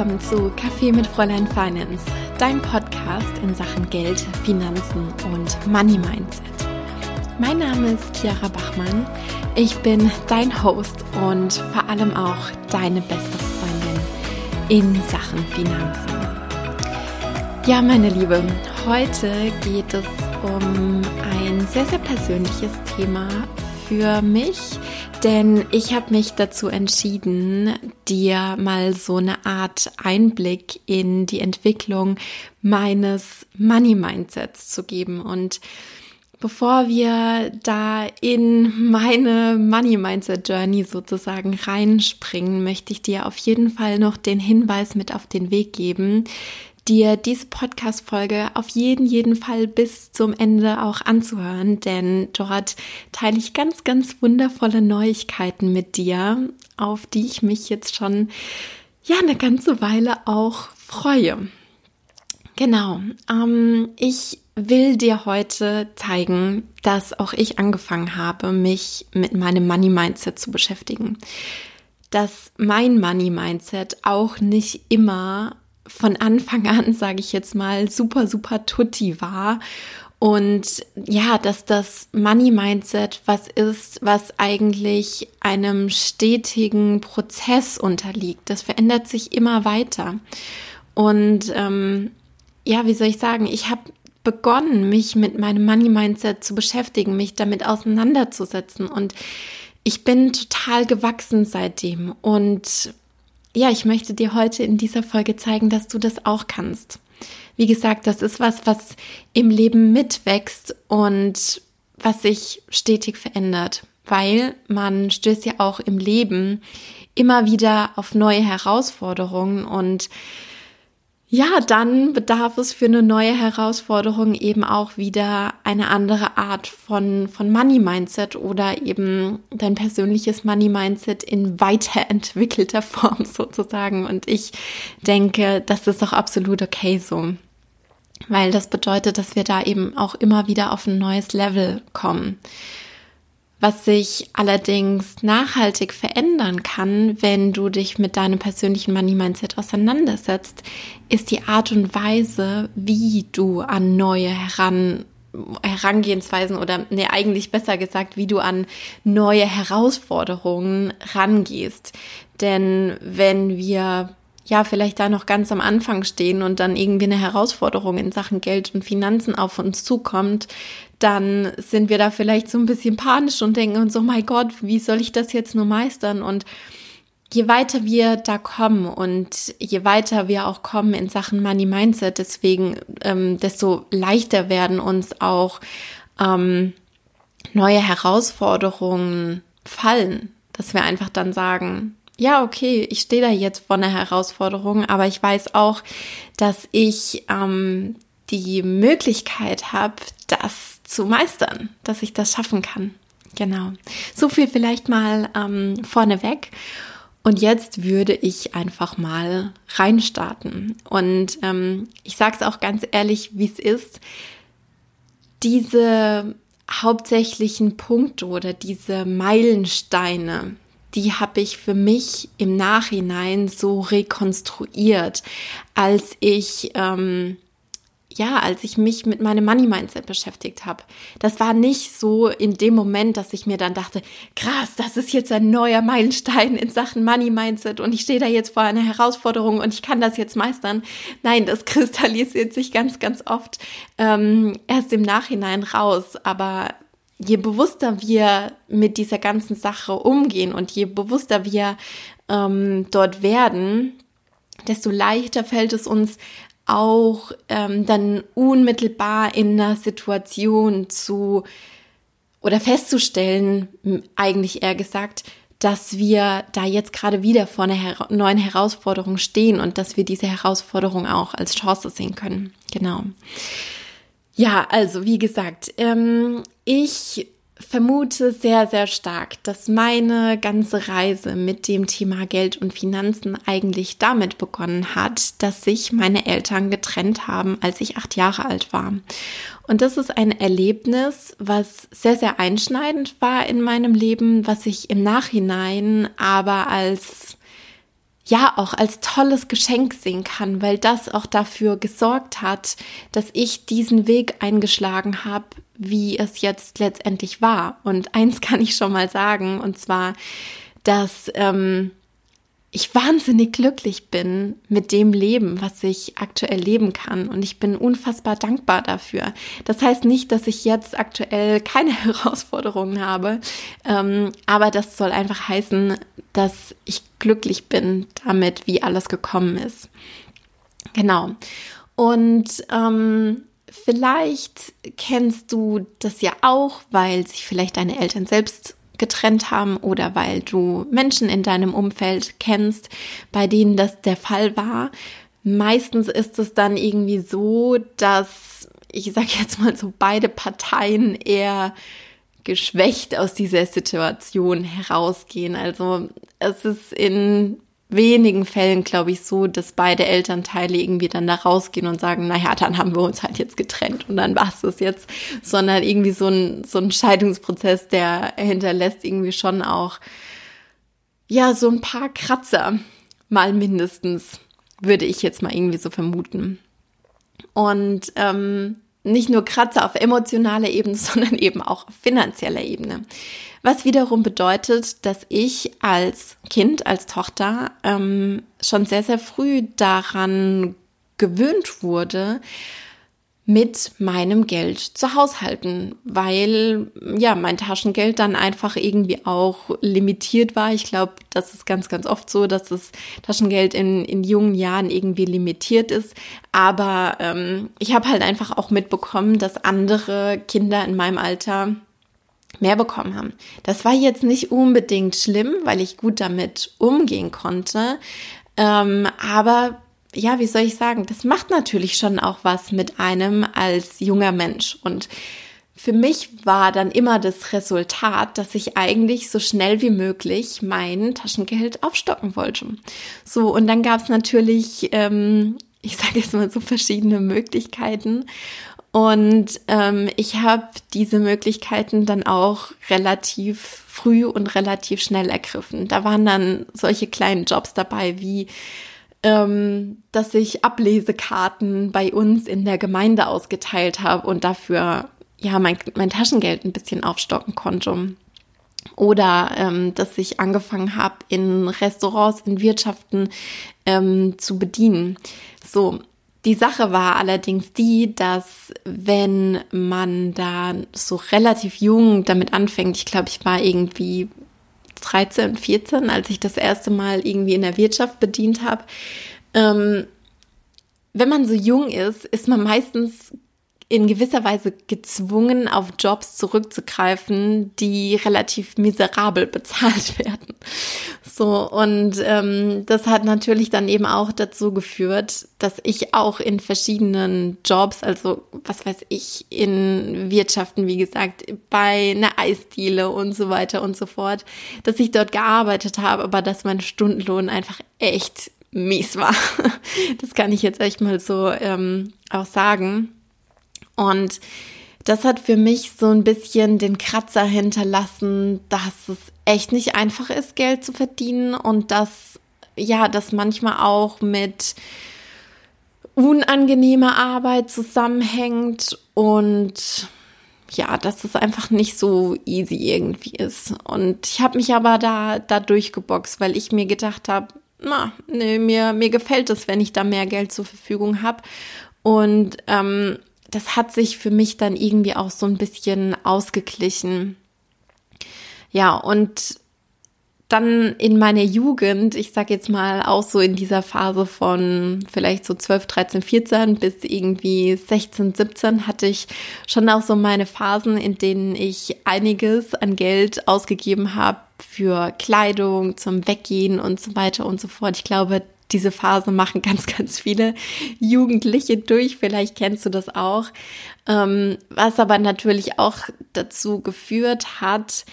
willkommen zu Kaffee mit Fräulein Finance, dein Podcast in Sachen Geld, Finanzen und Money Mindset. Mein Name ist Chiara Bachmann. Ich bin dein Host und vor allem auch deine beste Freundin in Sachen Finanzen. Ja, meine Liebe, heute geht es um ein sehr, sehr persönliches Thema für mich, denn ich habe mich dazu entschieden, dir mal so eine Art Einblick in die Entwicklung meines Money Mindsets zu geben. Und bevor wir da in meine Money Mindset Journey sozusagen reinspringen, möchte ich dir auf jeden Fall noch den Hinweis mit auf den Weg geben, dir diese Podcast-Folge auf jeden, jeden Fall bis zum Ende auch anzuhören, denn dort teile ich ganz, ganz wundervolle Neuigkeiten mit dir, auf die ich mich jetzt schon, ja, eine ganze Weile auch freue. Genau, ähm, ich will dir heute zeigen, dass auch ich angefangen habe, mich mit meinem Money Mindset zu beschäftigen. Dass mein Money Mindset auch nicht immer von Anfang an, sage ich jetzt mal, super, super tutti war. Und ja, dass das Money Mindset was ist, was eigentlich einem stetigen Prozess unterliegt. Das verändert sich immer weiter. Und ähm, ja, wie soll ich sagen, ich habe begonnen, mich mit meinem Money Mindset zu beschäftigen, mich damit auseinanderzusetzen. Und ich bin total gewachsen seitdem. Und ja, ich möchte dir heute in dieser Folge zeigen, dass du das auch kannst. Wie gesagt, das ist was, was im Leben mitwächst und was sich stetig verändert, weil man stößt ja auch im Leben immer wieder auf neue Herausforderungen und ja, dann bedarf es für eine neue Herausforderung eben auch wieder eine andere Art von, von Money Mindset oder eben dein persönliches Money Mindset in weiterentwickelter Form sozusagen. Und ich denke, das ist auch absolut okay so. Weil das bedeutet, dass wir da eben auch immer wieder auf ein neues Level kommen. Was sich allerdings nachhaltig verändern kann, wenn du dich mit deinem persönlichen Money Mindset auseinandersetzt, ist die Art und Weise, wie du an neue heran Herangehensweisen oder nee, eigentlich besser gesagt, wie du an neue Herausforderungen rangehst. Denn wenn wir ja, vielleicht da noch ganz am Anfang stehen und dann irgendwie eine Herausforderung in Sachen Geld und Finanzen auf uns zukommt, dann sind wir da vielleicht so ein bisschen panisch und denken uns, oh mein Gott, wie soll ich das jetzt nur meistern? Und je weiter wir da kommen und je weiter wir auch kommen in Sachen Money Mindset, deswegen, ähm, desto leichter werden uns auch ähm, neue Herausforderungen fallen, dass wir einfach dann sagen, ja, okay, ich stehe da jetzt vor einer Herausforderung, aber ich weiß auch, dass ich ähm, die Möglichkeit habe, das zu meistern, dass ich das schaffen kann. Genau. So viel vielleicht mal ähm, vorneweg. Und jetzt würde ich einfach mal reinstarten. Und ähm, ich sage es auch ganz ehrlich, wie es ist. Diese hauptsächlichen Punkte oder diese Meilensteine, die habe ich für mich im Nachhinein so rekonstruiert, als ich ähm, ja, als ich mich mit meinem Money Mindset beschäftigt habe. Das war nicht so in dem Moment, dass ich mir dann dachte, krass, das ist jetzt ein neuer Meilenstein in Sachen Money Mindset und ich stehe da jetzt vor einer Herausforderung und ich kann das jetzt meistern. Nein, das kristallisiert sich ganz, ganz oft ähm, erst im Nachhinein raus. Aber je bewusster wir mit dieser ganzen Sache umgehen und je bewusster wir ähm, dort werden, desto leichter fällt es uns auch ähm, dann unmittelbar in einer Situation zu oder festzustellen, eigentlich eher gesagt, dass wir da jetzt gerade wieder vor einer her neuen Herausforderung stehen und dass wir diese Herausforderung auch als Chance sehen können. Genau. Ja, also wie gesagt, ähm, ich vermute sehr, sehr stark, dass meine ganze Reise mit dem Thema Geld und Finanzen eigentlich damit begonnen hat, dass sich meine Eltern getrennt haben, als ich acht Jahre alt war. Und das ist ein Erlebnis, was sehr, sehr einschneidend war in meinem Leben, was ich im Nachhinein aber als ja auch als tolles Geschenk sehen kann, weil das auch dafür gesorgt hat, dass ich diesen Weg eingeschlagen habe, wie es jetzt letztendlich war. Und eins kann ich schon mal sagen, und zwar, dass ähm, ich wahnsinnig glücklich bin mit dem Leben, was ich aktuell leben kann. Und ich bin unfassbar dankbar dafür. Das heißt nicht, dass ich jetzt aktuell keine Herausforderungen habe, ähm, aber das soll einfach heißen, dass ich glücklich bin damit, wie alles gekommen ist. Genau. Und ähm, vielleicht kennst du das ja auch, weil sich vielleicht deine Eltern selbst getrennt haben oder weil du Menschen in deinem Umfeld kennst, bei denen das der Fall war. Meistens ist es dann irgendwie so, dass ich sage jetzt mal so beide Parteien eher geschwächt aus dieser Situation herausgehen. Also es ist in wenigen Fällen, glaube ich, so, dass beide Elternteile irgendwie dann da rausgehen und sagen, naja, dann haben wir uns halt jetzt getrennt und dann war es das jetzt, sondern irgendwie so ein, so ein Scheidungsprozess, der hinterlässt irgendwie schon auch, ja, so ein paar Kratzer, mal mindestens, würde ich jetzt mal irgendwie so vermuten. Und ähm, nicht nur Kratzer auf emotionaler Ebene, sondern eben auch auf finanzieller Ebene. Was wiederum bedeutet, dass ich als Kind, als Tochter ähm, schon sehr, sehr früh daran gewöhnt wurde, mit meinem Geld zu haushalten, weil ja mein Taschengeld dann einfach irgendwie auch limitiert war. Ich glaube, das ist ganz, ganz oft so, dass das Taschengeld in, in jungen Jahren irgendwie limitiert ist. Aber ähm, ich habe halt einfach auch mitbekommen, dass andere Kinder in meinem Alter mehr bekommen haben. Das war jetzt nicht unbedingt schlimm, weil ich gut damit umgehen konnte. Ähm, aber ja, wie soll ich sagen, das macht natürlich schon auch was mit einem als junger Mensch. Und für mich war dann immer das Resultat, dass ich eigentlich so schnell wie möglich mein Taschengeld aufstocken wollte. So, und dann gab es natürlich, ähm, ich sage jetzt mal so verschiedene Möglichkeiten. Und ähm, ich habe diese Möglichkeiten dann auch relativ früh und relativ schnell ergriffen. Da waren dann solche kleinen Jobs dabei wie ähm, dass ich Ablesekarten bei uns in der Gemeinde ausgeteilt habe und dafür ja mein, mein Taschengeld ein bisschen aufstocken konnte. Oder ähm, dass ich angefangen habe, in Restaurants, in Wirtschaften ähm, zu bedienen. So, die Sache war allerdings die, dass wenn man da so relativ jung damit anfängt, ich glaube, ich war irgendwie 13, 14, als ich das erste Mal irgendwie in der Wirtschaft bedient habe. Ähm, wenn man so jung ist, ist man meistens in gewisser Weise gezwungen, auf Jobs zurückzugreifen, die relativ miserabel bezahlt werden. So, und ähm, das hat natürlich dann eben auch dazu geführt, dass ich auch in verschiedenen Jobs, also was weiß ich, in Wirtschaften, wie gesagt, bei einer Eisdiele und so weiter und so fort, dass ich dort gearbeitet habe, aber dass mein Stundenlohn einfach echt mies war. Das kann ich jetzt echt mal so ähm, auch sagen. Und das hat für mich so ein bisschen den Kratzer hinterlassen, dass es echt nicht einfach ist, Geld zu verdienen und dass, ja, das manchmal auch mit unangenehmer Arbeit zusammenhängt und ja, dass es einfach nicht so easy irgendwie ist. Und ich habe mich aber da, da durchgeboxt, weil ich mir gedacht habe, na, nee, mir, mir gefällt es, wenn ich da mehr Geld zur Verfügung habe. Und ähm, das hat sich für mich dann irgendwie auch so ein bisschen ausgeglichen. Ja, und dann in meiner Jugend, ich sag jetzt mal auch so in dieser Phase von vielleicht so 12, 13, 14 bis irgendwie 16, 17 hatte ich schon auch so meine Phasen, in denen ich einiges an Geld ausgegeben habe für Kleidung, zum Weggehen und so weiter und so fort. Ich glaube, diese Phase machen ganz, ganz viele Jugendliche durch. Vielleicht kennst du das auch. Ähm, was aber natürlich auch dazu geführt hat,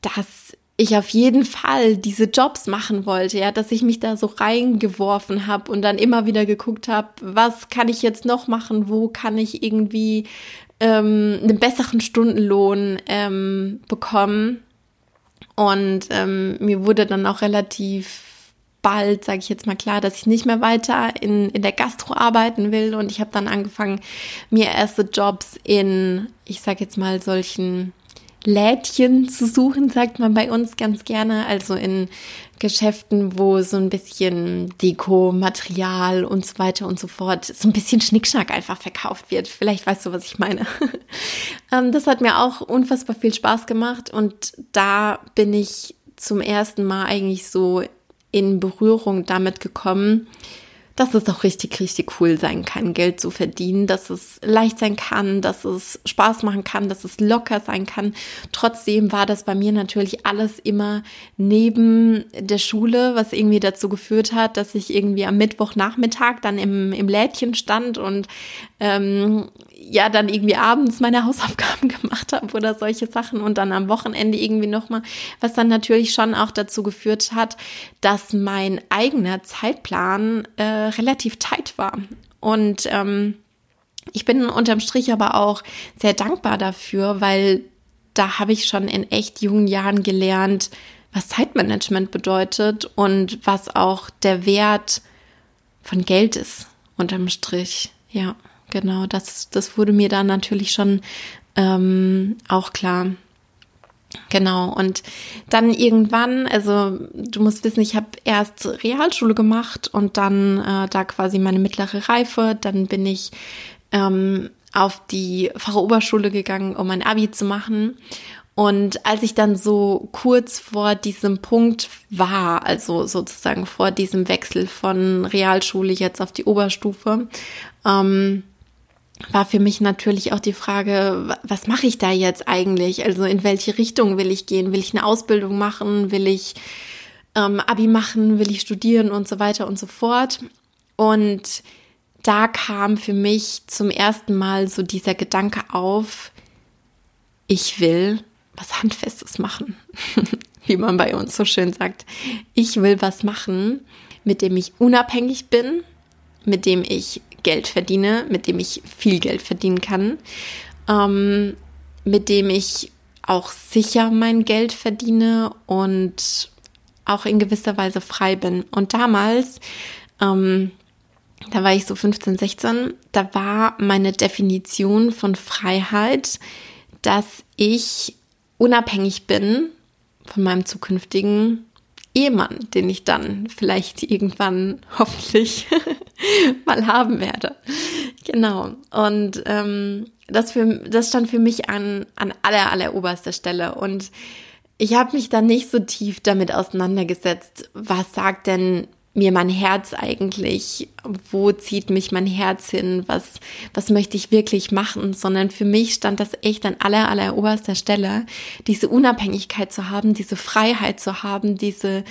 dass ich auf jeden Fall diese Jobs machen wollte, ja, dass ich mich da so reingeworfen habe und dann immer wieder geguckt habe, was kann ich jetzt noch machen, wo kann ich irgendwie ähm, einen besseren Stundenlohn ähm, bekommen. Und ähm, mir wurde dann auch relativ bald, sage ich jetzt mal klar, dass ich nicht mehr weiter in, in der Gastro arbeiten will. Und ich habe dann angefangen, mir erste Jobs in, ich sage jetzt mal, solchen Lädchen zu suchen, sagt man bei uns ganz gerne. Also in Geschäften, wo so ein bisschen Deko, Material und so weiter und so fort, so ein bisschen Schnickschnack einfach verkauft wird. Vielleicht weißt du, was ich meine. Ähm, das hat mir auch unfassbar viel Spaß gemacht und da bin ich zum ersten Mal eigentlich so in Berührung damit gekommen, dass es doch richtig, richtig cool sein kann, Geld zu verdienen, dass es leicht sein kann, dass es Spaß machen kann, dass es locker sein kann. Trotzdem war das bei mir natürlich alles immer neben der Schule, was irgendwie dazu geführt hat, dass ich irgendwie am Mittwochnachmittag dann im, im Lädchen stand und ähm, ja dann irgendwie abends meine Hausaufgaben gemacht habe oder solche Sachen und dann am Wochenende irgendwie nochmal, was dann natürlich schon auch dazu geführt hat, dass mein eigener Zeitplan äh, relativ tight war. Und ähm, ich bin unterm Strich aber auch sehr dankbar dafür, weil da habe ich schon in echt jungen Jahren gelernt, was Zeitmanagement bedeutet und was auch der Wert von Geld ist unterm Strich. Ja genau, das, das wurde mir dann natürlich schon ähm, auch klar. Genau, und dann irgendwann, also du musst wissen, ich habe erst Realschule gemacht und dann äh, da quasi meine mittlere Reife, dann bin ich ähm, auf die Fachoberschule gegangen, um mein Abi zu machen. Und als ich dann so kurz vor diesem Punkt war, also sozusagen vor diesem Wechsel von Realschule jetzt auf die Oberstufe, ähm, war für mich natürlich auch die Frage, was mache ich da jetzt eigentlich? Also in welche Richtung will ich gehen? Will ich eine Ausbildung machen? Will ich ähm, Abi machen? Will ich studieren und so weiter und so fort? Und da kam für mich zum ersten Mal so dieser Gedanke auf, ich will was Handfestes machen, wie man bei uns so schön sagt. Ich will was machen, mit dem ich unabhängig bin, mit dem ich Geld verdiene, mit dem ich viel Geld verdienen kann, ähm, mit dem ich auch sicher mein Geld verdiene und auch in gewisser Weise frei bin. Und damals, ähm, da war ich so 15, 16, da war meine Definition von Freiheit, dass ich unabhängig bin von meinem zukünftigen Ehemann, den ich dann vielleicht irgendwann hoffentlich mal haben werde. Genau. Und ähm, das, für, das stand für mich an, an aller, aller oberster Stelle. Und ich habe mich dann nicht so tief damit auseinandergesetzt, was sagt denn mir mein Herz eigentlich? Wo zieht mich mein Herz hin? Was, was möchte ich wirklich machen? Sondern für mich stand das echt an aller, aller oberster Stelle, diese Unabhängigkeit zu haben, diese Freiheit zu haben, diese,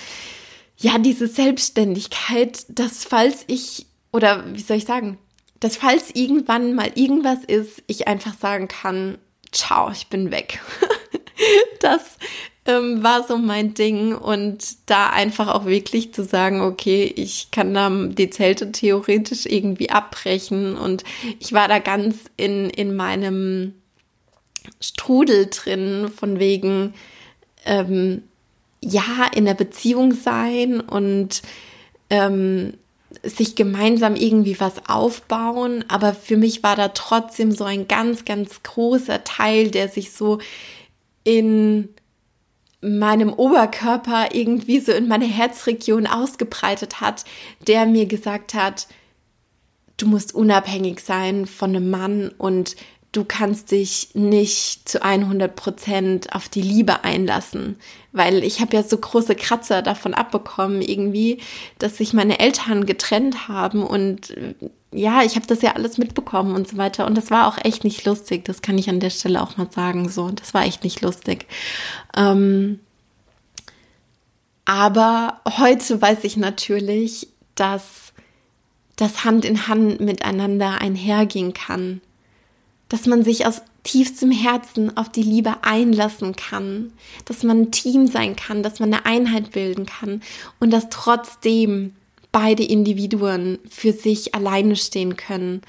ja, diese Selbstständigkeit, dass falls ich, oder wie soll ich sagen, dass falls irgendwann mal irgendwas ist, ich einfach sagen kann, ciao, ich bin weg. das ähm, war so mein Ding und da einfach auch wirklich zu sagen, okay, ich kann da die Zelte theoretisch irgendwie abbrechen und ich war da ganz in, in meinem Strudel drin von wegen, ähm, ja, in der Beziehung sein und ähm, sich gemeinsam irgendwie was aufbauen, aber für mich war da trotzdem so ein ganz, ganz großer Teil, der sich so in meinem Oberkörper irgendwie so in meine Herzregion ausgebreitet hat, der mir gesagt hat, du musst unabhängig sein von einem Mann und du kannst dich nicht zu 100 Prozent auf die Liebe einlassen, weil ich habe ja so große Kratzer davon abbekommen irgendwie, dass sich meine Eltern getrennt haben und ja, ich habe das ja alles mitbekommen und so weiter. Und das war auch echt nicht lustig, das kann ich an der Stelle auch mal sagen, so, das war echt nicht lustig. Ähm, aber heute weiß ich natürlich, dass das Hand in Hand miteinander einhergehen kann. Dass man sich aus tiefstem Herzen auf die Liebe einlassen kann, dass man ein Team sein kann, dass man eine Einheit bilden kann. Und dass trotzdem beide Individuen für sich alleine stehen können.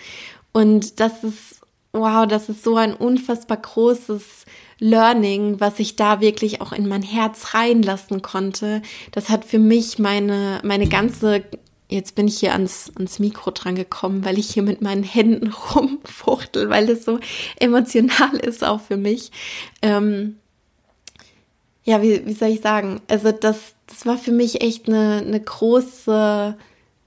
Und das ist, wow, das ist so ein unfassbar großes Learning, was ich da wirklich auch in mein Herz reinlassen konnte, das hat für mich meine, meine ganze, jetzt bin ich hier ans, ans Mikro dran gekommen, weil ich hier mit meinen Händen rumfuchtel, weil das so emotional ist auch für mich. Ähm, ja, wie, wie soll ich sagen? Also das, das war für mich echt eine, eine große,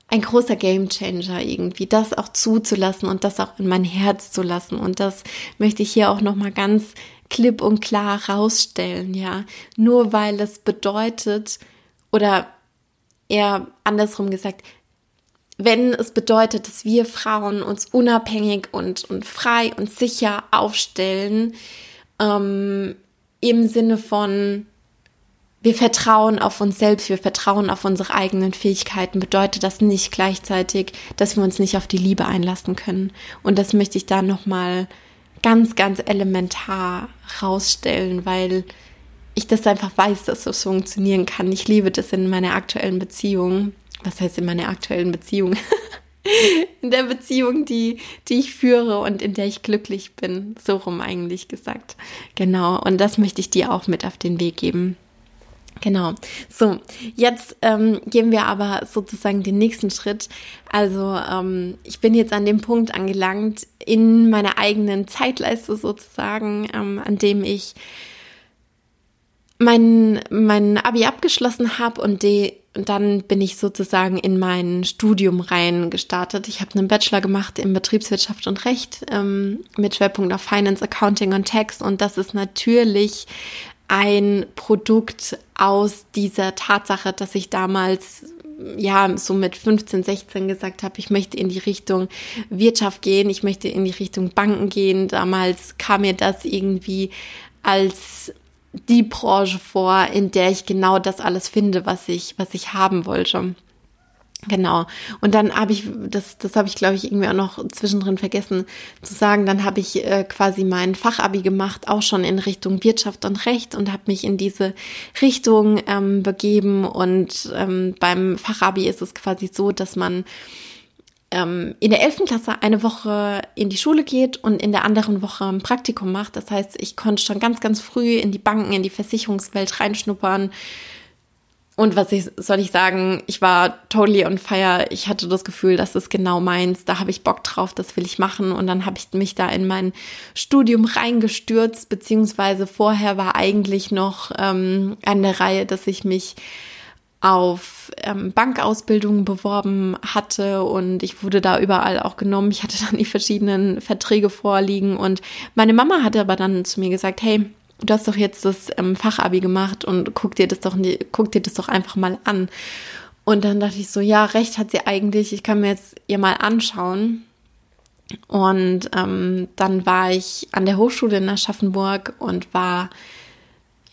ein großer Gamechanger irgendwie, das auch zuzulassen und das auch in mein Herz zu lassen. Und das möchte ich hier auch nochmal ganz klipp und klar rausstellen, ja. Nur weil es bedeutet, oder eher andersrum gesagt, wenn es bedeutet, dass wir Frauen uns unabhängig und, und frei und sicher aufstellen, ähm, im Sinne von, wir vertrauen auf uns selbst, wir vertrauen auf unsere eigenen Fähigkeiten, bedeutet das nicht gleichzeitig, dass wir uns nicht auf die Liebe einlassen können. Und das möchte ich da nochmal ganz, ganz elementar rausstellen, weil ich das einfach weiß, dass das funktionieren kann. Ich liebe das in meiner aktuellen Beziehung. Was heißt in meiner aktuellen Beziehung? in der Beziehung, die, die ich führe und in der ich glücklich bin. So rum eigentlich gesagt. Genau. Und das möchte ich dir auch mit auf den Weg geben. Genau. So, jetzt ähm, gehen wir aber sozusagen den nächsten Schritt. Also ähm, ich bin jetzt an dem Punkt angelangt in meiner eigenen Zeitleiste sozusagen, ähm, an dem ich mein, mein Abi abgeschlossen habe und die, dann bin ich sozusagen in mein Studium rein gestartet. Ich habe einen Bachelor gemacht in Betriebswirtschaft und Recht ähm, mit Schwerpunkt auf Finance, Accounting und Tax. Und das ist natürlich ein Produkt aus dieser Tatsache, dass ich damals ja, so mit 15, 16 gesagt habe, ich möchte in die Richtung Wirtschaft gehen, ich möchte in die Richtung Banken gehen. Damals kam mir das irgendwie als die Branche vor, in der ich genau das alles finde, was ich, was ich haben wollte. Genau. Und dann habe ich, das, das habe ich, glaube ich, irgendwie auch noch zwischendrin vergessen zu sagen, dann habe ich äh, quasi mein Fachabi gemacht, auch schon in Richtung Wirtschaft und Recht und habe mich in diese Richtung ähm, begeben. Und ähm, beim Fachabi ist es quasi so, dass man ähm, in der 11. Klasse eine Woche in die Schule geht und in der anderen Woche ein Praktikum macht. Das heißt, ich konnte schon ganz, ganz früh in die Banken, in die Versicherungswelt reinschnuppern und was ich, soll ich sagen, ich war totally on fire. Ich hatte das Gefühl, das ist genau meins. Da habe ich Bock drauf, das will ich machen. Und dann habe ich mich da in mein Studium reingestürzt, beziehungsweise vorher war eigentlich noch ähm, an der Reihe, dass ich mich auf ähm, Bankausbildungen beworben hatte und ich wurde da überall auch genommen. Ich hatte dann die verschiedenen Verträge vorliegen und meine Mama hatte aber dann zu mir gesagt, hey, du hast doch jetzt das ähm, Fachabi gemacht und guck dir das doch, guck dir das doch einfach mal an. Und dann dachte ich so, ja, recht hat sie eigentlich, ich kann mir jetzt ihr mal anschauen. Und ähm, dann war ich an der Hochschule in Aschaffenburg und war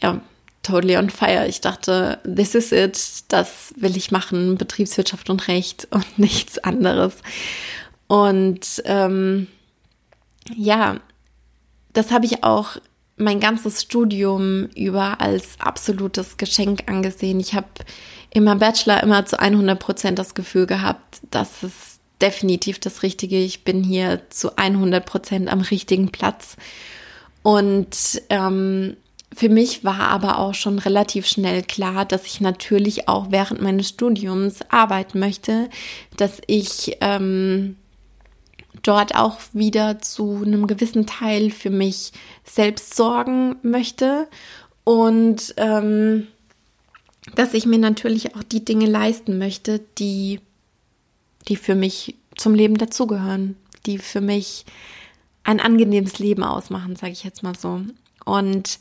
ja totally on fire. Ich dachte, this is it, das will ich machen, Betriebswirtschaft und Recht und nichts anderes. Und ähm, ja, das habe ich auch mein ganzes Studium über als absolutes Geschenk angesehen. Ich habe immer Bachelor immer zu 100 Prozent das Gefühl gehabt, das ist definitiv das Richtige. Ich bin hier zu 100 Prozent am richtigen Platz. Und ähm, für mich war aber auch schon relativ schnell klar, dass ich natürlich auch während meines Studiums arbeiten möchte, dass ich ähm, dort auch wieder zu einem gewissen Teil für mich selbst sorgen möchte und ähm, dass ich mir natürlich auch die Dinge leisten möchte, die, die für mich zum Leben dazugehören, die für mich ein angenehmes Leben ausmachen, sage ich jetzt mal so. Und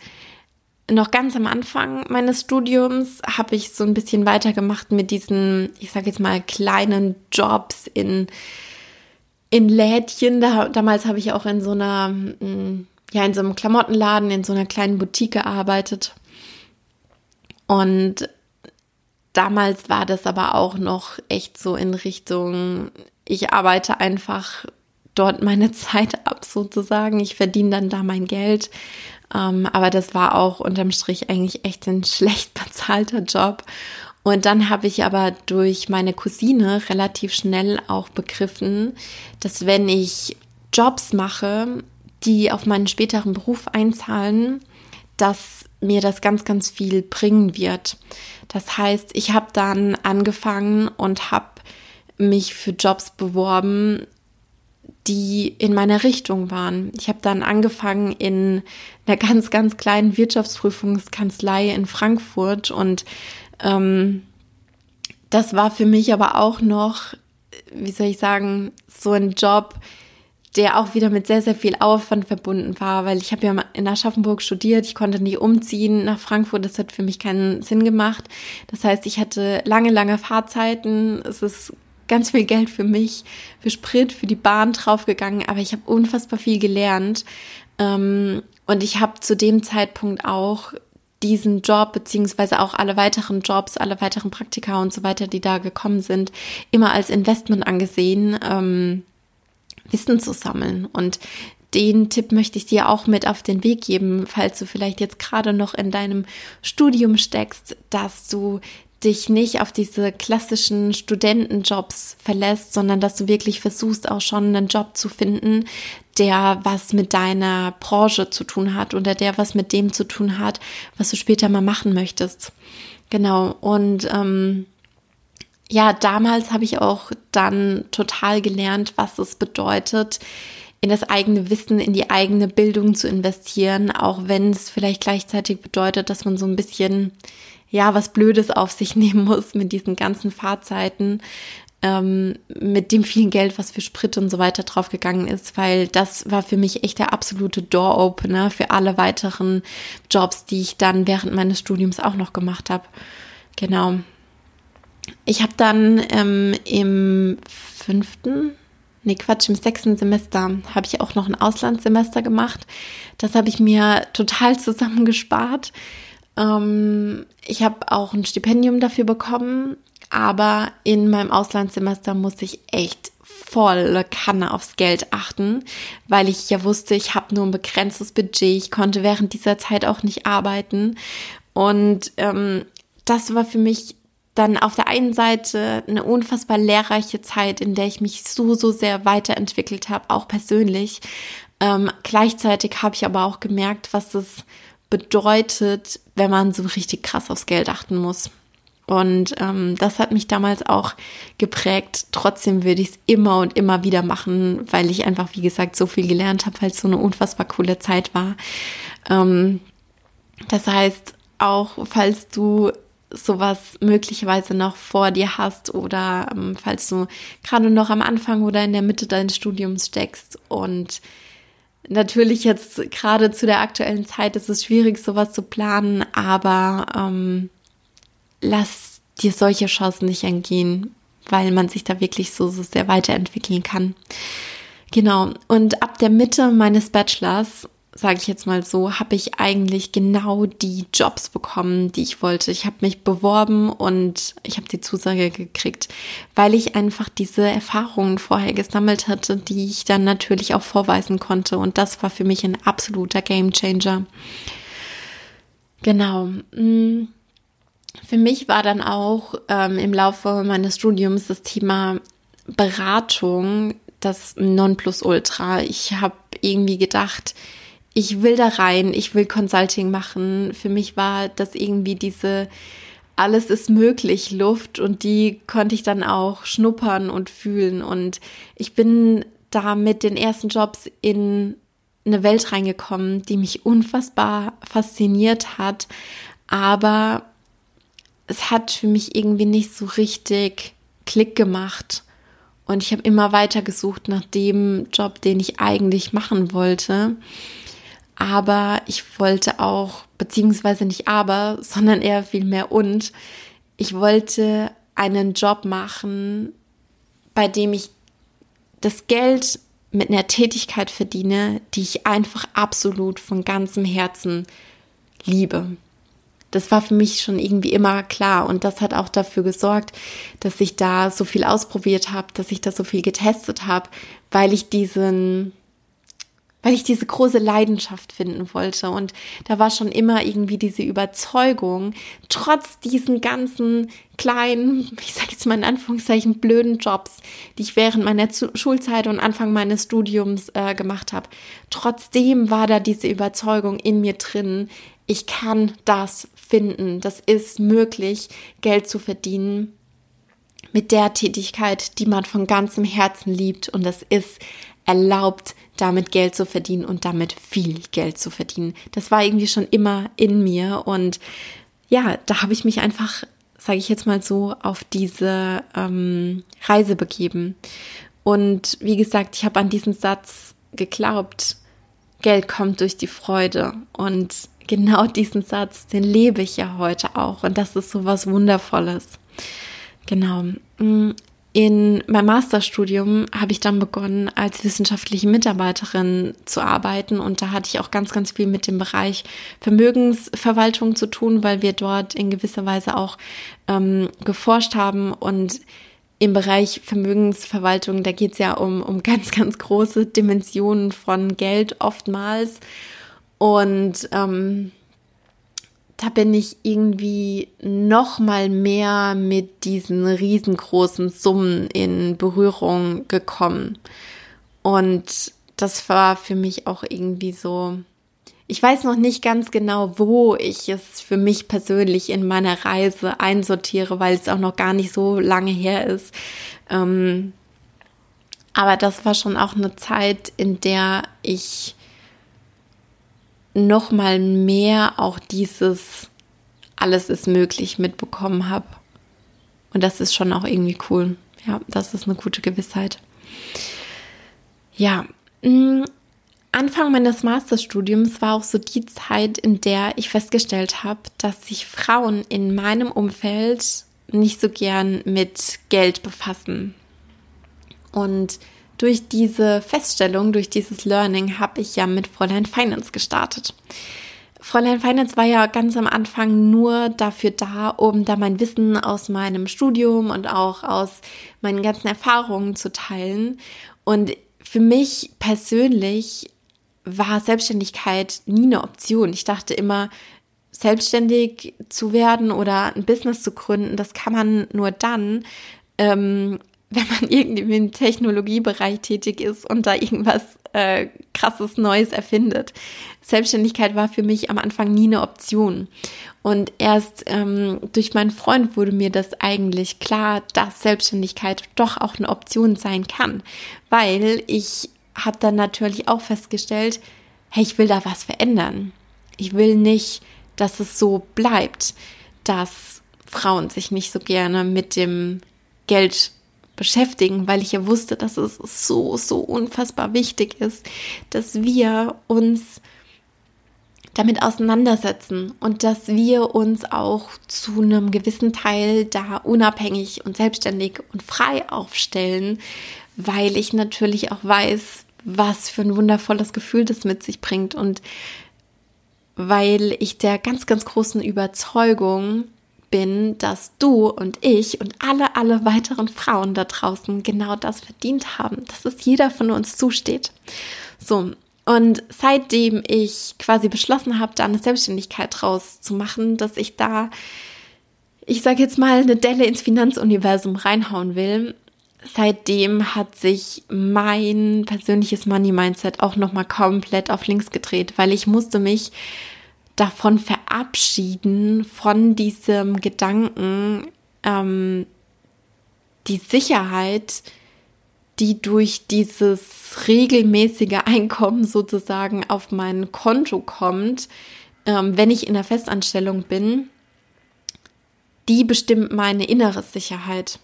noch ganz am Anfang meines Studiums habe ich so ein bisschen weitergemacht mit diesen, ich sage jetzt mal, kleinen Jobs in in Lädchen. Da, damals habe ich auch in so einer, mm, ja, in so einem Klamottenladen, in so einer kleinen Boutique gearbeitet. Und damals war das aber auch noch echt so in Richtung, ich arbeite einfach dort meine Zeit ab sozusagen. Ich verdiene dann da mein Geld. Ähm, aber das war auch unterm Strich eigentlich echt ein schlecht bezahlter Job. Und dann habe ich aber durch meine Cousine relativ schnell auch begriffen, dass wenn ich Jobs mache, die auf meinen späteren Beruf einzahlen, dass mir das ganz, ganz viel bringen wird. Das heißt, ich habe dann angefangen und habe mich für Jobs beworben, die in meiner Richtung waren. Ich habe dann angefangen in einer ganz, ganz kleinen Wirtschaftsprüfungskanzlei in Frankfurt und ähm, das war für mich aber auch noch, wie soll ich sagen, so ein Job, der auch wieder mit sehr, sehr viel Aufwand verbunden war, weil ich habe ja in Aschaffenburg studiert, ich konnte nicht umziehen nach Frankfurt, das hat für mich keinen Sinn gemacht. Das heißt, ich hatte lange, lange Fahrzeiten, es ist ganz viel Geld für mich, für Sprit, für die Bahn draufgegangen, aber ich habe unfassbar viel gelernt. Ähm, und ich habe zu dem Zeitpunkt auch diesen Job, beziehungsweise auch alle weiteren Jobs, alle weiteren Praktika und so weiter, die da gekommen sind, immer als Investment angesehen, ähm, Wissen zu sammeln. Und den Tipp möchte ich dir auch mit auf den Weg geben, falls du vielleicht jetzt gerade noch in deinem Studium steckst, dass du dich nicht auf diese klassischen Studentenjobs verlässt, sondern dass du wirklich versuchst, auch schon einen Job zu finden, der was mit deiner Branche zu tun hat oder der was mit dem zu tun hat, was du später mal machen möchtest. Genau. Und ähm, ja, damals habe ich auch dann total gelernt, was es bedeutet, in das eigene Wissen, in die eigene Bildung zu investieren, auch wenn es vielleicht gleichzeitig bedeutet, dass man so ein bisschen ja, was Blödes auf sich nehmen muss mit diesen ganzen Fahrzeiten, ähm, mit dem vielen Geld, was für Sprit und so weiter draufgegangen ist, weil das war für mich echt der absolute Door-Opener für alle weiteren Jobs, die ich dann während meines Studiums auch noch gemacht habe. Genau. Ich habe dann ähm, im fünften, nee Quatsch, im sechsten Semester habe ich auch noch ein Auslandssemester gemacht. Das habe ich mir total zusammengespart. Ähm, ich habe auch ein Stipendium dafür bekommen, aber in meinem Auslandssemester musste ich echt volle Kanne aufs Geld achten, weil ich ja wusste, ich habe nur ein begrenztes Budget. Ich konnte während dieser Zeit auch nicht arbeiten. Und ähm, das war für mich dann auf der einen Seite eine unfassbar lehrreiche Zeit, in der ich mich so, so sehr weiterentwickelt habe, auch persönlich. Ähm, gleichzeitig habe ich aber auch gemerkt, was es bedeutet, wenn man so richtig krass aufs Geld achten muss. Und ähm, das hat mich damals auch geprägt. Trotzdem würde ich es immer und immer wieder machen, weil ich einfach, wie gesagt, so viel gelernt habe, weil es so eine unfassbar coole Zeit war. Ähm, das heißt, auch falls du sowas möglicherweise noch vor dir hast oder ähm, falls du gerade noch am Anfang oder in der Mitte deines Studiums steckst und Natürlich jetzt gerade zu der aktuellen Zeit ist es schwierig, sowas zu planen, aber ähm, lass dir solche Chancen nicht entgehen, weil man sich da wirklich so, so sehr weiterentwickeln kann. Genau. Und ab der Mitte meines Bachelors sage ich jetzt mal so, habe ich eigentlich genau die Jobs bekommen, die ich wollte. Ich habe mich beworben und ich habe die Zusage gekriegt, weil ich einfach diese Erfahrungen vorher gesammelt hatte, die ich dann natürlich auch vorweisen konnte. Und das war für mich ein absoluter Gamechanger. Genau. Mm. Für mich war dann auch ähm, im Laufe meines Studiums das Thema Beratung das Nonplusultra. Ich habe irgendwie gedacht, ich will da rein, ich will Consulting machen. Für mich war das irgendwie diese alles ist möglich Luft und die konnte ich dann auch schnuppern und fühlen. Und ich bin da mit den ersten Jobs in eine Welt reingekommen, die mich unfassbar fasziniert hat. Aber es hat für mich irgendwie nicht so richtig Klick gemacht. Und ich habe immer weiter gesucht nach dem Job, den ich eigentlich machen wollte. Aber ich wollte auch, beziehungsweise nicht aber, sondern eher vielmehr und, ich wollte einen Job machen, bei dem ich das Geld mit einer Tätigkeit verdiene, die ich einfach absolut von ganzem Herzen liebe. Das war für mich schon irgendwie immer klar und das hat auch dafür gesorgt, dass ich da so viel ausprobiert habe, dass ich da so viel getestet habe, weil ich diesen weil ich diese große Leidenschaft finden wollte. Und da war schon immer irgendwie diese Überzeugung, trotz diesen ganzen kleinen, ich sage jetzt mal in Anführungszeichen, blöden Jobs, die ich während meiner Schulzeit und Anfang meines Studiums äh, gemacht habe, trotzdem war da diese Überzeugung in mir drin, ich kann das finden. Das ist möglich, Geld zu verdienen mit der Tätigkeit, die man von ganzem Herzen liebt. Und es ist erlaubt, damit Geld zu verdienen und damit viel Geld zu verdienen. Das war irgendwie schon immer in mir. Und ja, da habe ich mich einfach, sage ich jetzt mal so, auf diese ähm, Reise begeben. Und wie gesagt, ich habe an diesen Satz geglaubt, Geld kommt durch die Freude. Und genau diesen Satz, den lebe ich ja heute auch. Und das ist so was Wundervolles. Genau. In meinem Masterstudium habe ich dann begonnen, als wissenschaftliche Mitarbeiterin zu arbeiten. Und da hatte ich auch ganz, ganz viel mit dem Bereich Vermögensverwaltung zu tun, weil wir dort in gewisser Weise auch ähm, geforscht haben. Und im Bereich Vermögensverwaltung, da geht es ja um, um ganz, ganz große Dimensionen von Geld oftmals. Und ähm, da bin ich irgendwie noch mal mehr mit diesen riesengroßen Summen in Berührung gekommen. Und das war für mich auch irgendwie so, ich weiß noch nicht ganz genau, wo ich es für mich persönlich in meiner Reise einsortiere, weil es auch noch gar nicht so lange her ist. Ähm, aber das war schon auch eine Zeit, in der ich noch mal mehr auch dieses alles ist möglich mitbekommen habe. Und das ist schon auch irgendwie cool. Ja, das ist eine gute Gewissheit. Ja, mm, Anfang meines Masterstudiums war auch so die Zeit, in der ich festgestellt habe, dass sich Frauen in meinem Umfeld nicht so gern mit Geld befassen. Und durch diese Feststellung, durch dieses Learning habe ich ja mit Fräulein Finance gestartet. Fräulein Finance war ja ganz am Anfang nur dafür da, um da mein Wissen aus meinem Studium und auch aus meinen ganzen Erfahrungen zu teilen. Und für mich persönlich war Selbstständigkeit nie eine Option. Ich dachte immer, selbstständig zu werden oder ein Business zu gründen, das kann man nur dann, ähm, wenn man irgendwie im Technologiebereich tätig ist und da irgendwas äh, krasses Neues erfindet. Selbstständigkeit war für mich am Anfang nie eine Option. Und erst ähm, durch meinen Freund wurde mir das eigentlich klar, dass Selbstständigkeit doch auch eine Option sein kann. Weil ich habe dann natürlich auch festgestellt, hey, ich will da was verändern. Ich will nicht, dass es so bleibt, dass Frauen sich nicht so gerne mit dem Geld beschäftigen, weil ich ja wusste, dass es so, so unfassbar wichtig ist, dass wir uns damit auseinandersetzen und dass wir uns auch zu einem gewissen Teil da unabhängig und selbstständig und frei aufstellen, weil ich natürlich auch weiß, was für ein wundervolles Gefühl das mit sich bringt und weil ich der ganz, ganz großen Überzeugung bin, dass du und ich und alle, alle weiteren Frauen da draußen genau das verdient haben, dass es jeder von uns zusteht. So. Und seitdem ich quasi beschlossen habe, da eine Selbstständigkeit draus zu machen, dass ich da, ich sage jetzt mal, eine Delle ins Finanzuniversum reinhauen will, seitdem hat sich mein persönliches Money Mindset auch nochmal komplett auf links gedreht, weil ich musste mich davon verabschieden, von diesem Gedanken, ähm, die Sicherheit, die durch dieses regelmäßige Einkommen sozusagen auf mein Konto kommt, ähm, wenn ich in der Festanstellung bin, die bestimmt meine innere Sicherheit.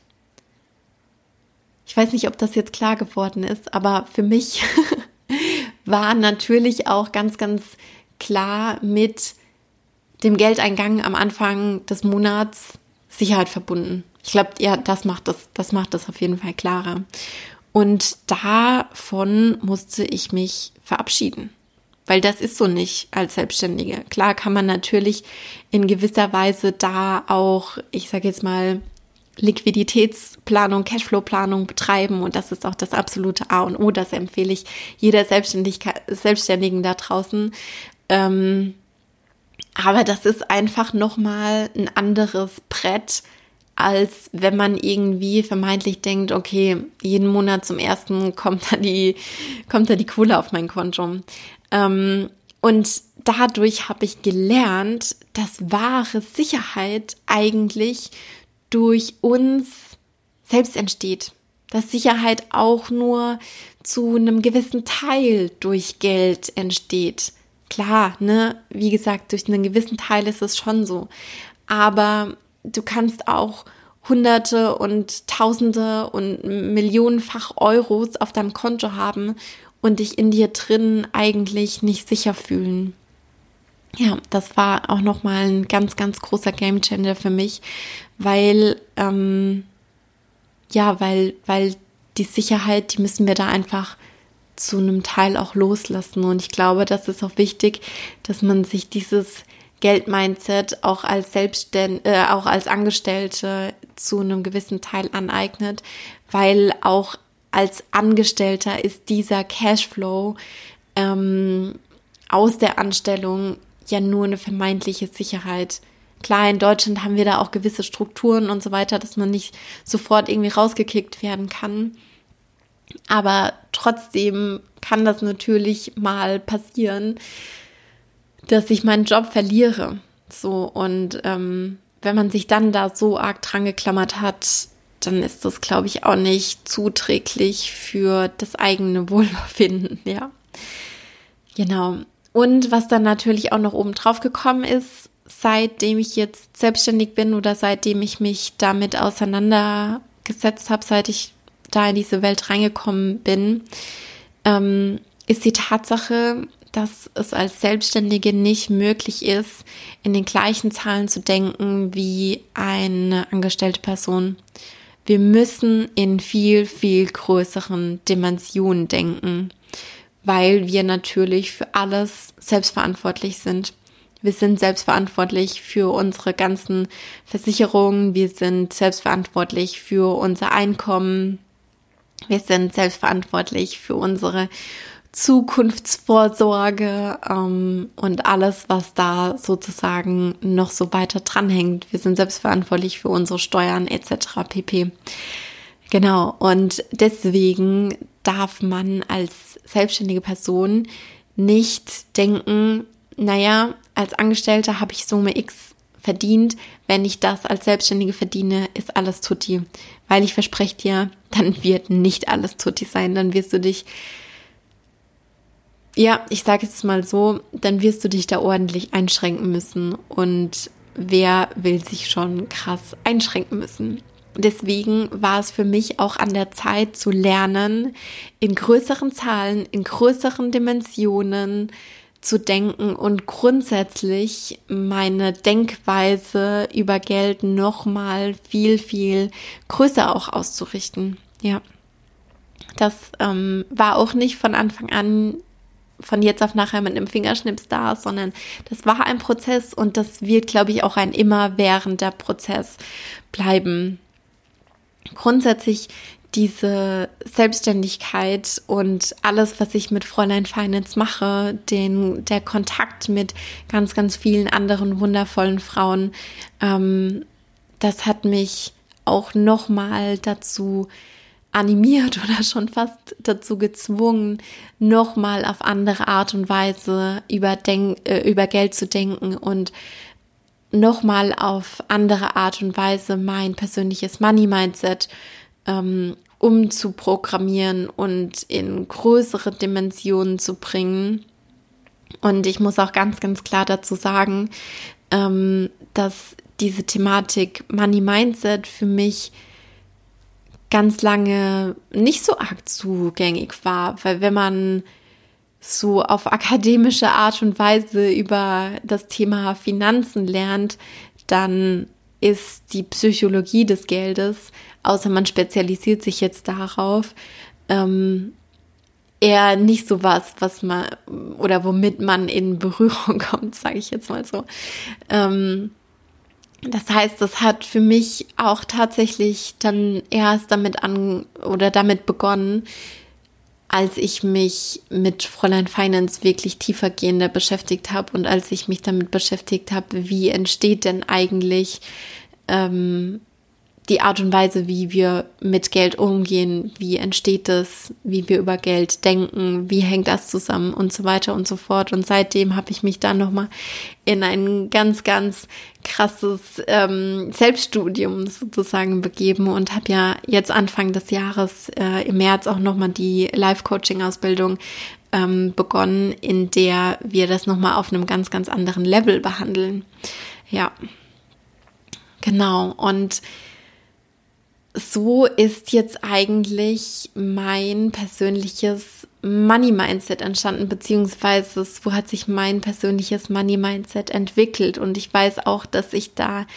Ich weiß nicht, ob das jetzt klar geworden ist, aber für mich war natürlich auch ganz, ganz klar mit dem Geldeingang am Anfang des Monats Sicherheit verbunden. Ich glaube, ja, das macht das, das macht das auf jeden Fall klarer. Und davon musste ich mich verabschieden. Weil das ist so nicht als Selbstständige. Klar kann man natürlich in gewisser Weise da auch, ich sage jetzt mal, Liquiditätsplanung, Cashflow-Planung betreiben und das ist auch das absolute A und O. Das empfehle ich jeder Selbstständigen da draußen. Ähm, aber das ist einfach nochmal ein anderes Brett, als wenn man irgendwie vermeintlich denkt, okay, jeden Monat zum ersten kommt da die, kommt da die Kohle auf mein Konto. Ähm, und dadurch habe ich gelernt, dass wahre Sicherheit eigentlich durch uns selbst entsteht. Dass Sicherheit auch nur zu einem gewissen Teil durch Geld entsteht. Klar, ne, wie gesagt, durch einen gewissen Teil ist es schon so. Aber du kannst auch Hunderte und Tausende und Millionenfach Euros auf deinem Konto haben und dich in dir drin eigentlich nicht sicher fühlen. Ja, das war auch nochmal ein ganz, ganz großer Gamechanger für mich, weil, ähm, ja, weil, weil die Sicherheit, die müssen wir da einfach zu einem Teil auch loslassen. Und ich glaube, das ist auch wichtig, dass man sich dieses Geldmindset auch als Selbstständ äh, auch als Angestellte zu einem gewissen Teil aneignet, weil auch als Angestellter ist dieser Cashflow ähm, aus der Anstellung ja nur eine vermeintliche Sicherheit. Klar, in Deutschland haben wir da auch gewisse Strukturen und so weiter, dass man nicht sofort irgendwie rausgekickt werden kann. Aber trotzdem kann das natürlich mal passieren, dass ich meinen Job verliere. So, und ähm, wenn man sich dann da so arg dran geklammert hat, dann ist das, glaube ich, auch nicht zuträglich für das eigene Wohlbefinden, ja. Genau. Und was dann natürlich auch noch oben drauf gekommen ist, seitdem ich jetzt selbstständig bin oder seitdem ich mich damit auseinandergesetzt habe, seit ich da in diese Welt reingekommen bin, ähm, ist die Tatsache, dass es als Selbstständige nicht möglich ist, in den gleichen Zahlen zu denken wie eine angestellte Person. Wir müssen in viel, viel größeren Dimensionen denken weil wir natürlich für alles selbstverantwortlich sind. Wir sind selbstverantwortlich für unsere ganzen Versicherungen, wir sind selbstverantwortlich für unser Einkommen, wir sind selbstverantwortlich für unsere Zukunftsvorsorge ähm, und alles, was da sozusagen noch so weiter dranhängt. Wir sind selbstverantwortlich für unsere Steuern etc. pp. Genau, und deswegen darf man als selbstständige Person nicht denken, naja, als Angestellter habe ich Summe X verdient. Wenn ich das als Selbstständige verdiene, ist alles tutti. Weil ich verspreche dir, dann wird nicht alles tutti sein. Dann wirst du dich, ja, ich sage es mal so, dann wirst du dich da ordentlich einschränken müssen. Und wer will sich schon krass einschränken müssen? Deswegen war es für mich auch an der Zeit zu lernen, in größeren Zahlen, in größeren Dimensionen zu denken und grundsätzlich meine Denkweise über Geld nochmal viel, viel größer auch auszurichten. Ja, das ähm, war auch nicht von Anfang an von jetzt auf nachher mit einem Fingerschnips da, sondern das war ein Prozess und das wird, glaube ich, auch ein immerwährender Prozess bleiben grundsätzlich diese Selbstständigkeit und alles, was ich mit Fräulein Finance mache, den, der Kontakt mit ganz, ganz vielen anderen wundervollen Frauen, ähm, das hat mich auch nochmal dazu animiert oder schon fast dazu gezwungen, nochmal auf andere Art und Weise über, Denk, äh, über Geld zu denken und nochmal auf andere Art und Weise mein persönliches Money-Mindset ähm, umzuprogrammieren und in größere Dimensionen zu bringen. Und ich muss auch ganz, ganz klar dazu sagen, ähm, dass diese Thematik Money Mindset für mich ganz lange nicht so arg zugängig war, weil wenn man so auf akademische Art und Weise über das Thema Finanzen lernt, dann ist die Psychologie des Geldes, außer man spezialisiert sich jetzt darauf, ähm, eher nicht so was, was man oder womit man in Berührung kommt, sage ich jetzt mal so. Ähm, das heißt, das hat für mich auch tatsächlich dann erst damit an oder damit begonnen, als ich mich mit Fräulein Finance wirklich tiefergehender beschäftigt habe und als ich mich damit beschäftigt habe, wie entsteht denn eigentlich ähm, die Art und Weise, wie wir mit Geld umgehen, wie entsteht das, wie wir über Geld denken, wie hängt das zusammen und so weiter und so fort. Und seitdem habe ich mich dann nochmal in ein ganz, ganz krasses ähm, Selbststudium sozusagen begeben und habe ja jetzt Anfang des Jahres äh, im März auch nochmal die Life-Coaching-Ausbildung ähm, begonnen, in der wir das nochmal auf einem ganz, ganz anderen Level behandeln. Ja, genau. Und so ist jetzt eigentlich mein persönliches Money Mindset entstanden, beziehungsweise so hat sich mein persönliches Money Mindset entwickelt. Und ich weiß auch, dass ich da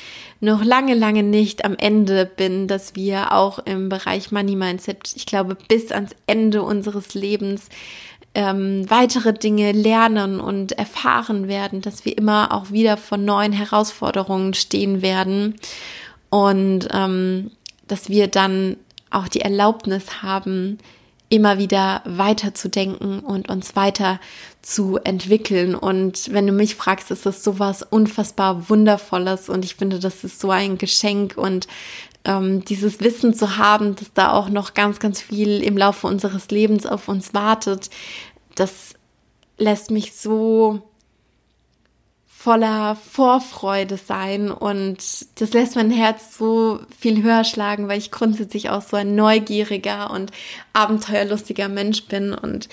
noch lange, lange nicht am Ende bin, dass wir auch im Bereich Money Mindset, ich glaube, bis ans Ende unseres Lebens ähm, weitere Dinge lernen und erfahren werden, dass wir immer auch wieder vor neuen Herausforderungen stehen werden. Und ähm, dass wir dann auch die Erlaubnis haben, immer wieder weiterzudenken und uns weiter zu entwickeln. Und wenn du mich fragst, ist das sowas unfassbar Wundervolles und ich finde, das ist so ein Geschenk und ähm, dieses Wissen zu haben, dass da auch noch ganz, ganz viel im Laufe unseres Lebens auf uns wartet, das lässt mich so voller Vorfreude sein und das lässt mein Herz so viel höher schlagen, weil ich grundsätzlich auch so ein neugieriger und abenteuerlustiger Mensch bin und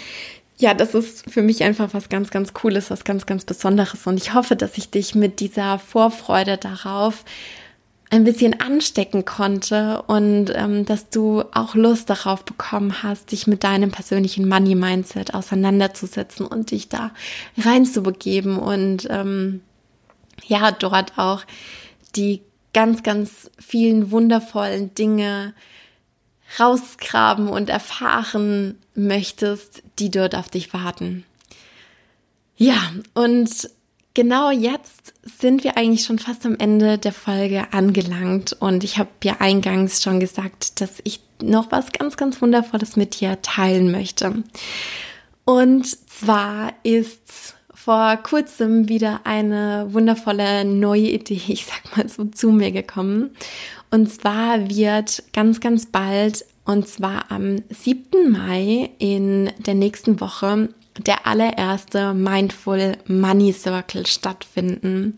ja, das ist für mich einfach was ganz, ganz Cooles, was ganz, ganz Besonderes und ich hoffe, dass ich dich mit dieser Vorfreude darauf ein bisschen anstecken konnte und ähm, dass du auch Lust darauf bekommen hast, dich mit deinem persönlichen Money Mindset auseinanderzusetzen und dich da reinzubegeben und ähm, ja, dort auch die ganz, ganz vielen wundervollen Dinge rausgraben und erfahren möchtest, die dort auf dich warten. Ja, und genau jetzt sind wir eigentlich schon fast am Ende der Folge angelangt und ich habe ja eingangs schon gesagt, dass ich noch was ganz, ganz Wundervolles mit dir teilen möchte. Und zwar ist vor kurzem wieder eine wundervolle neue Idee, ich sag mal so, zu mir gekommen. Und zwar wird ganz, ganz bald, und zwar am 7. Mai in der nächsten Woche, der allererste Mindful Money Circle stattfinden.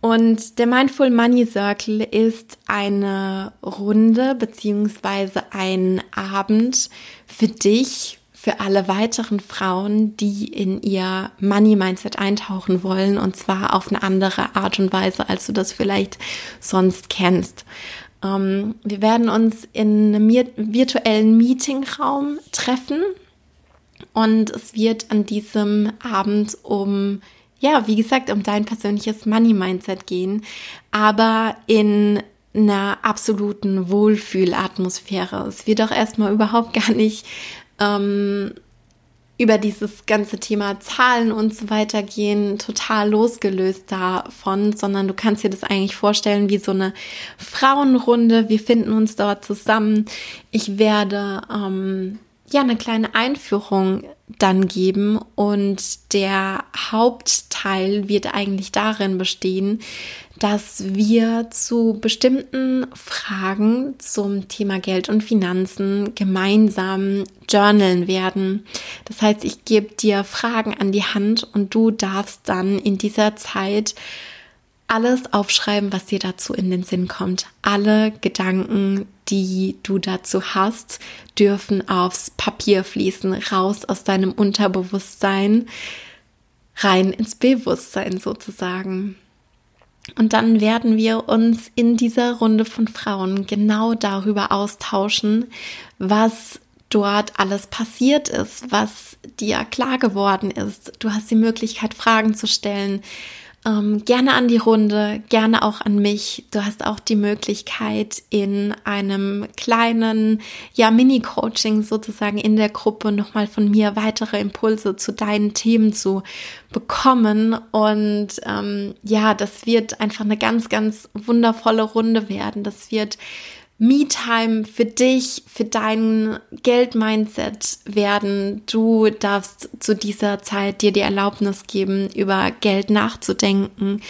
Und der Mindful Money Circle ist eine Runde beziehungsweise ein Abend für dich, für alle weiteren Frauen, die in ihr Money Mindset eintauchen wollen und zwar auf eine andere Art und Weise, als du das vielleicht sonst kennst. Ähm, wir werden uns in einem virtuellen Meetingraum treffen und es wird an diesem Abend um, ja, wie gesagt, um dein persönliches Money-Mindset gehen, aber in einer absoluten Wohlfühlatmosphäre. Es wird auch erstmal überhaupt gar nicht ähm, über dieses ganze Thema Zahlen und so weiter gehen, total losgelöst davon, sondern du kannst dir das eigentlich vorstellen wie so eine Frauenrunde. Wir finden uns dort zusammen. Ich werde ähm, ja eine kleine Einführung dann geben und der Hauptteil wird eigentlich darin bestehen, dass wir zu bestimmten Fragen zum Thema Geld und Finanzen gemeinsam journalen werden. Das heißt, ich gebe dir Fragen an die Hand und du darfst dann in dieser Zeit alles aufschreiben, was dir dazu in den Sinn kommt. Alle Gedanken, die du dazu hast, dürfen aufs Papier fließen, raus aus deinem Unterbewusstsein, rein ins Bewusstsein sozusagen. Und dann werden wir uns in dieser Runde von Frauen genau darüber austauschen, was dort alles passiert ist, was dir klar geworden ist. Du hast die Möglichkeit, Fragen zu stellen, ähm, gerne an die Runde, gerne auch an mich. Du hast auch die Möglichkeit, in einem kleinen, ja, Mini-Coaching sozusagen in der Gruppe nochmal von mir weitere Impulse zu deinen Themen zu bekommen. Und ähm, ja, das wird einfach eine ganz, ganz wundervolle Runde werden. Das wird Me-Time für dich, für dein Geld-Mindset werden. Du darfst zu dieser Zeit dir die Erlaubnis geben, über Geld nachzudenken,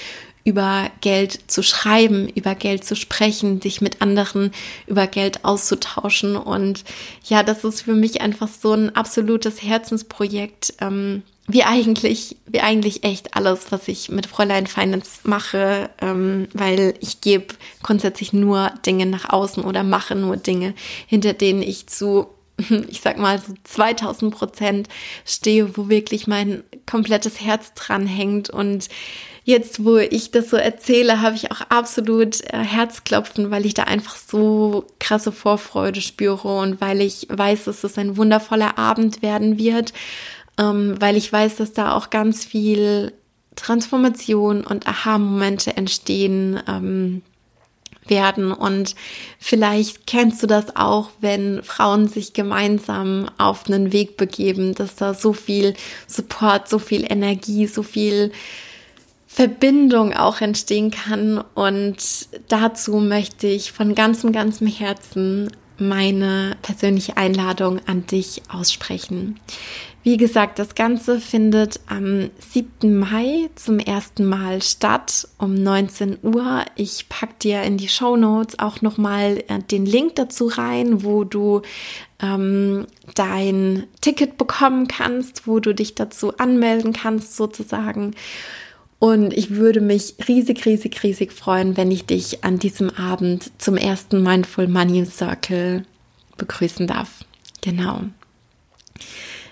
über Geld zu schreiben, über Geld zu sprechen, sich mit anderen über Geld auszutauschen. Und ja, das ist für mich einfach so ein absolutes Herzensprojekt. Ähm, wie eigentlich, wie eigentlich echt alles, was ich mit Fräulein Finance mache, ähm, weil ich gebe grundsätzlich nur Dinge nach außen oder mache nur Dinge, hinter denen ich zu, ich sag mal so 2000 Prozent stehe, wo wirklich mein komplettes Herz dran hängt. Und jetzt, wo ich das so erzähle, habe ich auch absolut äh, Herzklopfen, weil ich da einfach so krasse Vorfreude spüre und weil ich weiß, dass es ein wundervoller Abend werden wird ähm, weil ich weiß, dass da auch ganz viel Transformation und Aha-Momente entstehen ähm, werden. Und vielleicht kennst du das auch, wenn Frauen sich gemeinsam auf einen Weg begeben, dass da so viel Support, so viel Energie, so viel Verbindung auch entstehen kann. Und dazu möchte ich von ganzem, ganzem Herzen meine persönliche Einladung an dich aussprechen. Wie gesagt, das Ganze findet am 7. Mai zum ersten Mal statt um 19 Uhr. Ich packe dir in die Show Notes auch nochmal äh, den Link dazu rein, wo du ähm, dein Ticket bekommen kannst, wo du dich dazu anmelden kannst sozusagen. Und ich würde mich riesig, riesig, riesig freuen, wenn ich dich an diesem Abend zum ersten Mindful Money Circle begrüßen darf. Genau.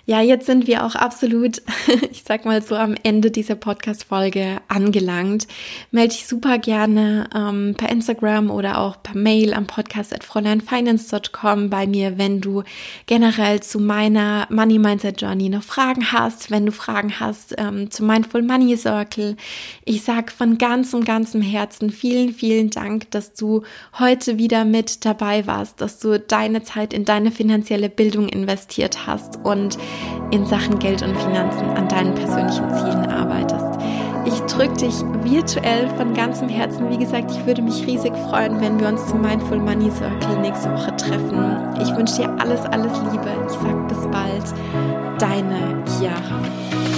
Ja, jetzt sind wir auch absolut, ich sag mal so, am Ende dieser Podcast-Folge angelangt. Melde dich super gerne ähm, per Instagram oder auch per Mail am Podcast at fräuleinfinance.com bei mir, wenn du generell zu meiner Money Mindset Journey noch Fragen hast, wenn du Fragen hast ähm, zu Mindful Money Circle. Ich sag von ganzem, ganzem Herzen vielen, vielen Dank, dass du heute wieder mit dabei warst, dass du deine Zeit in deine finanzielle Bildung investiert hast und in Sachen Geld und Finanzen an deinen persönlichen Zielen arbeitest. Ich drücke dich virtuell von ganzem Herzen. Wie gesagt, ich würde mich riesig freuen, wenn wir uns zum Mindful Money Circle nächste Woche treffen. Ich wünsche dir alles, alles Liebe. Ich sage bis bald. Deine Chiara.